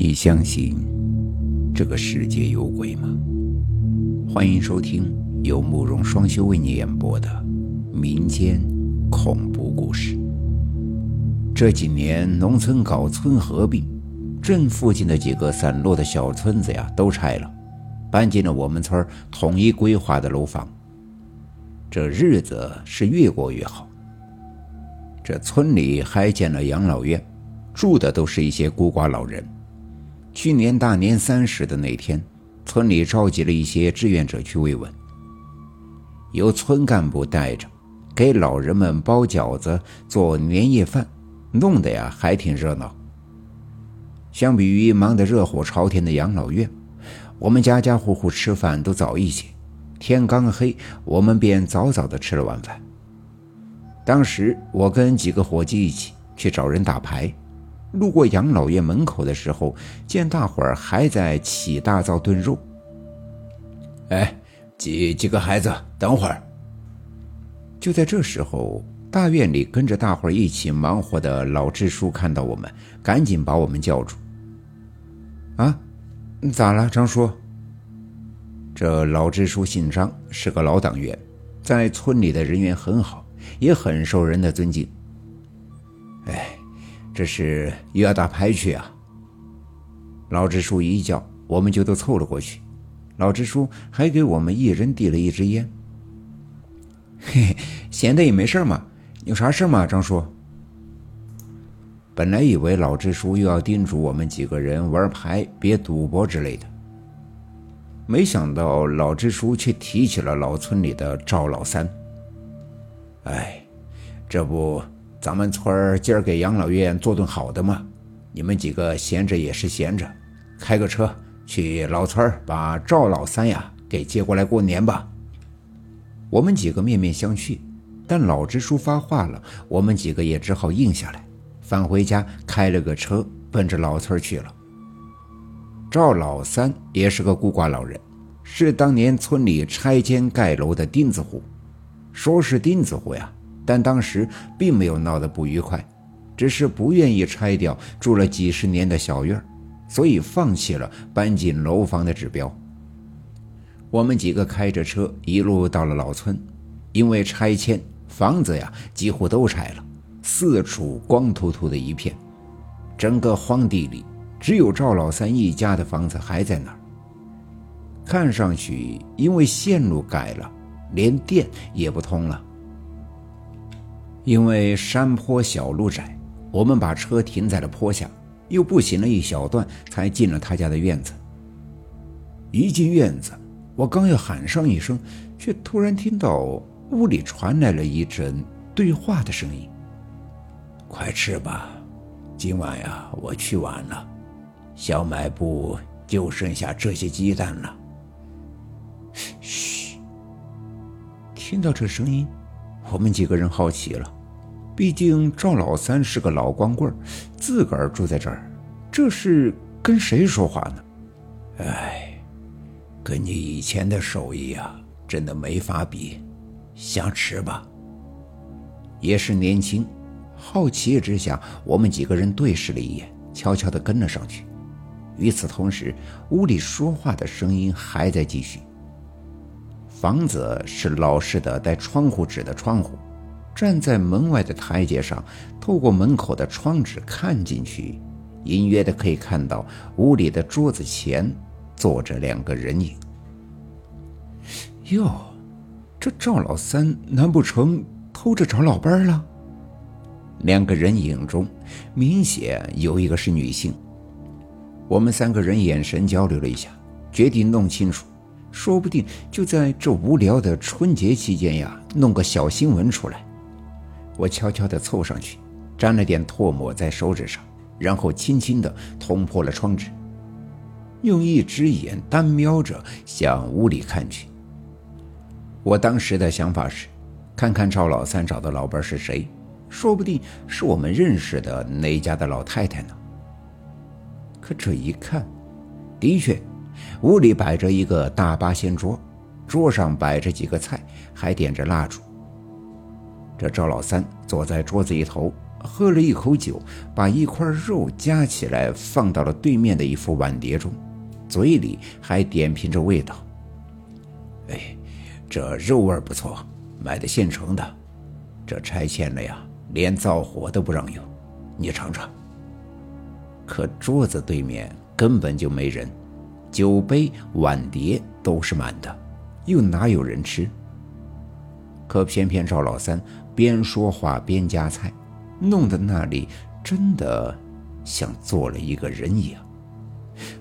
你相信这个世界有鬼吗？欢迎收听由慕容双修为你演播的民间恐怖故事。这几年农村搞村合并，镇附近的几个散落的小村子呀都拆了，搬进了我们村统一规划的楼房。这日子是越过越好。这村里还建了养老院，住的都是一些孤寡老人。去年大年三十的那天，村里召集了一些志愿者去慰问，由村干部带着，给老人们包饺子、做年夜饭，弄得呀还挺热闹。相比于忙得热火朝天的养老院，我们家家户户吃饭都早一些，天刚黑，我们便早早的吃了晚饭。当时我跟几个伙计一起去找人打牌。路过养老院门口的时候，见大伙儿还在起大灶炖肉。哎，几几个孩子，等会儿。就在这时候，大院里跟着大伙儿一起忙活的老支书看到我们，赶紧把我们叫住。啊，咋了，张叔？这老支书姓张，是个老党员，在村里的人缘很好，也很受人的尊敬。这是又要打牌去啊！老支书一叫，我们就都凑了过去。老支书还给我们一人递了一支烟。嘿嘿，闲的也没事嘛，有啥事吗，张叔？本来以为老支书又要叮嘱我们几个人玩牌别赌博之类的，没想到老支书却提起了老村里的赵老三。哎，这不。咱们村今儿给养老院做顿好的嘛，你们几个闲着也是闲着，开个车去老村儿把赵老三呀给接过来过年吧。我们几个面面相觑，但老支书发话了，我们几个也只好应下来，返回家开了个车奔着老村去了。赵老三也是个孤寡老人，是当年村里拆迁盖楼的钉子户，说是钉子户呀。但当时并没有闹得不愉快，只是不愿意拆掉住了几十年的小院所以放弃了搬进楼房的指标。我们几个开着车一路到了老村，因为拆迁，房子呀几乎都拆了，四处光秃秃的一片，整个荒地里只有赵老三一家的房子还在那儿。看上去，因为线路改了，连电也不通了。因为山坡小路窄，我们把车停在了坡下，又步行了一小段，才进了他家的院子。一进院子，我刚要喊上一声，却突然听到屋里传来了一阵对话的声音：“快吃吧，今晚呀，我去晚了，小卖部就剩下这些鸡蛋了。”嘘，听到这声音，我们几个人好奇了。毕竟赵老三是个老光棍自个儿住在这儿，这是跟谁说话呢？哎，跟你以前的手艺啊，真的没法比。想吃吧？也是年轻，好奇之下，我们几个人对视了一眼，悄悄地跟了上去。与此同时，屋里说话的声音还在继续。房子是老式的带窗户纸的窗户。站在门外的台阶上，透过门口的窗纸看进去，隐约的可以看到屋里的桌子前坐着两个人影。哟，这赵老三难不成偷着找老伴了？两个人影中明显有一个是女性。我们三个人眼神交流了一下，决定弄清楚，说不定就在这无聊的春节期间呀，弄个小新闻出来。我悄悄地凑上去，沾了点唾沫在手指上，然后轻轻地捅破了窗纸，用一只眼单瞄着向屋里看去。我当时的想法是，看看赵老三找的老伴是谁，说不定是我们认识的哪家的老太太呢。可这一看，的确，屋里摆着一个大八仙桌，桌上摆着几个菜，还点着蜡烛。这赵老三坐在桌子一头，喝了一口酒，把一块肉夹起来放到了对面的一副碗碟中，嘴里还点评着味道。哎，这肉味不错，买的现成的。这拆迁了呀，连灶火都不让用，你尝尝。可桌子对面根本就没人，酒杯碗碟都是满的，又哪有人吃？可偏偏赵老三边说话边夹菜，弄得那里真的像坐了一个人一样。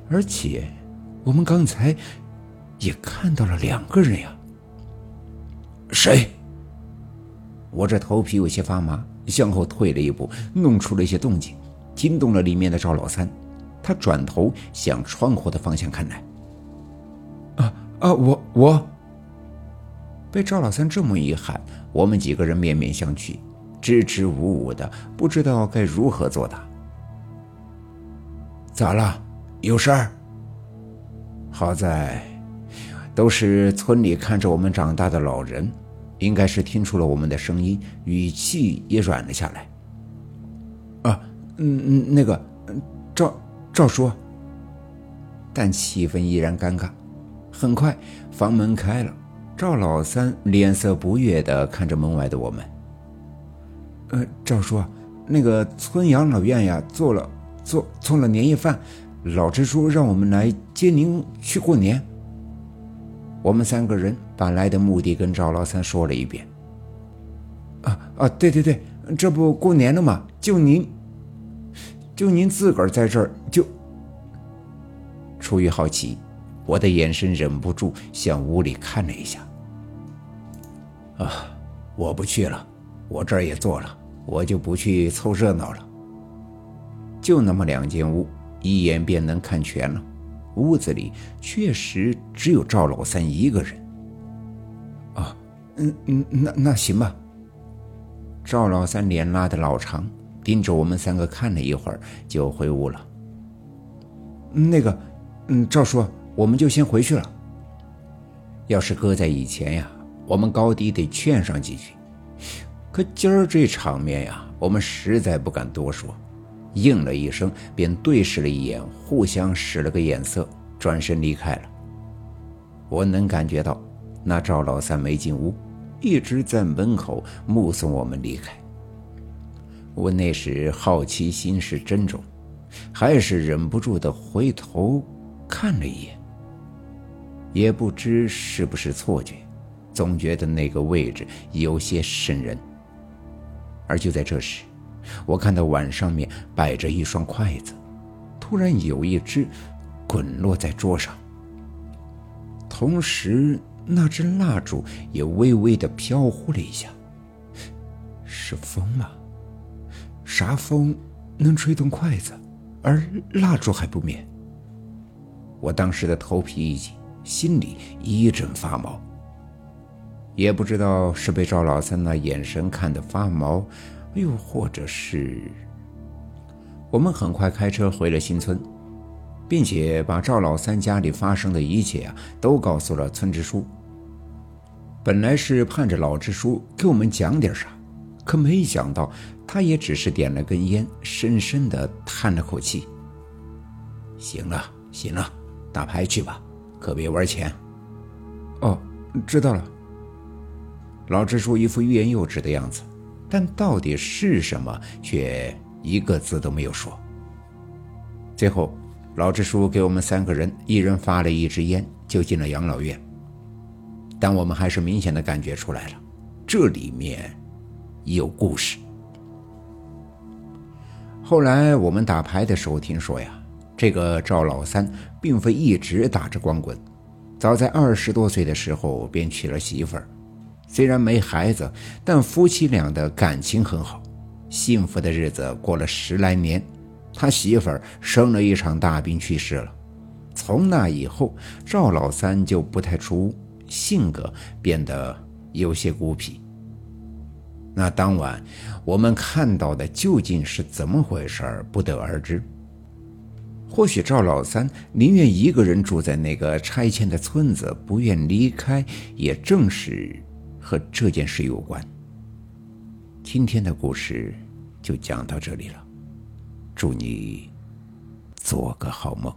而且我们刚才也看到了两个人呀。谁？我这头皮有些发麻，向后退了一步，弄出了一些动静。惊动了里面的赵老三，他转头向窗户的方向看来。啊啊！我我被赵老三这么一喊，我们几个人面面相觑，支支吾吾的，不知道该如何作答。咋了？有事儿？好在都是村里看着我们长大的老人，应该是听出了我们的声音，语气也软了下来。啊嗯嗯，那个赵赵叔，但气氛依然尴尬。很快，房门开了，赵老三脸色不悦的看着门外的我们。呃，赵叔，那个村养老院呀，做了做做了年夜饭，老支书让我们来接您去过年。我们三个人把来的目的跟赵老三说了一遍。啊啊，对对对，这不过年了吗？就您。就您自个儿在这儿，就出于好奇，我的眼神忍不住向屋里看了一下。啊，我不去了，我这儿也做了，我就不去凑热闹了。就那么两间屋，一眼便能看全了。屋子里确实只有赵老三一个人。啊，嗯嗯，那那行吧。赵老三脸拉的老长。盯着我们三个看了一会儿，就回屋了。那个，嗯，赵叔，我们就先回去了。要是搁在以前呀，我们高低得劝上几句。可今儿这场面呀，我们实在不敢多说，应了一声，便对视了一眼，互相使了个眼色，转身离开了。我能感觉到，那赵老三没进屋，一直在门口目送我们离开。我那时好奇心是真重，还是忍不住的回头看了一眼。也不知是不是错觉，总觉得那个位置有些渗人。而就在这时，我看到碗上面摆着一双筷子，突然有一只滚落在桌上，同时那只蜡烛也微微的飘忽了一下。是风吗？啥风能吹动筷子，而蜡烛还不灭？我当时的头皮一紧，心里一阵发毛。也不知道是被赵老三那眼神看得发毛，又或者是……我们很快开车回了新村，并且把赵老三家里发生的一切啊都告诉了村支书。本来是盼着老支书给我们讲点啥，可没想到。他也只是点了根烟，深深的叹了口气。行了，行了，打牌去吧，可别玩钱。哦，知道了。老支书一副欲言又止的样子，但到底是什么，却一个字都没有说。最后，老支书给我们三个人一人发了一支烟，就进了养老院。但我们还是明显的感觉出来了，这里面有故事。后来我们打牌的时候听说呀，这个赵老三并非一直打着光棍，早在二十多岁的时候便娶了媳妇儿。虽然没孩子，但夫妻俩的感情很好，幸福的日子过了十来年。他媳妇儿生了一场大病去世了，从那以后，赵老三就不太出屋，性格变得有些孤僻。那当晚，我们看到的究竟是怎么回事不得而知。或许赵老三宁愿一个人住在那个拆迁的村子，不愿离开，也正是和这件事有关。今天的故事就讲到这里了，祝你做个好梦。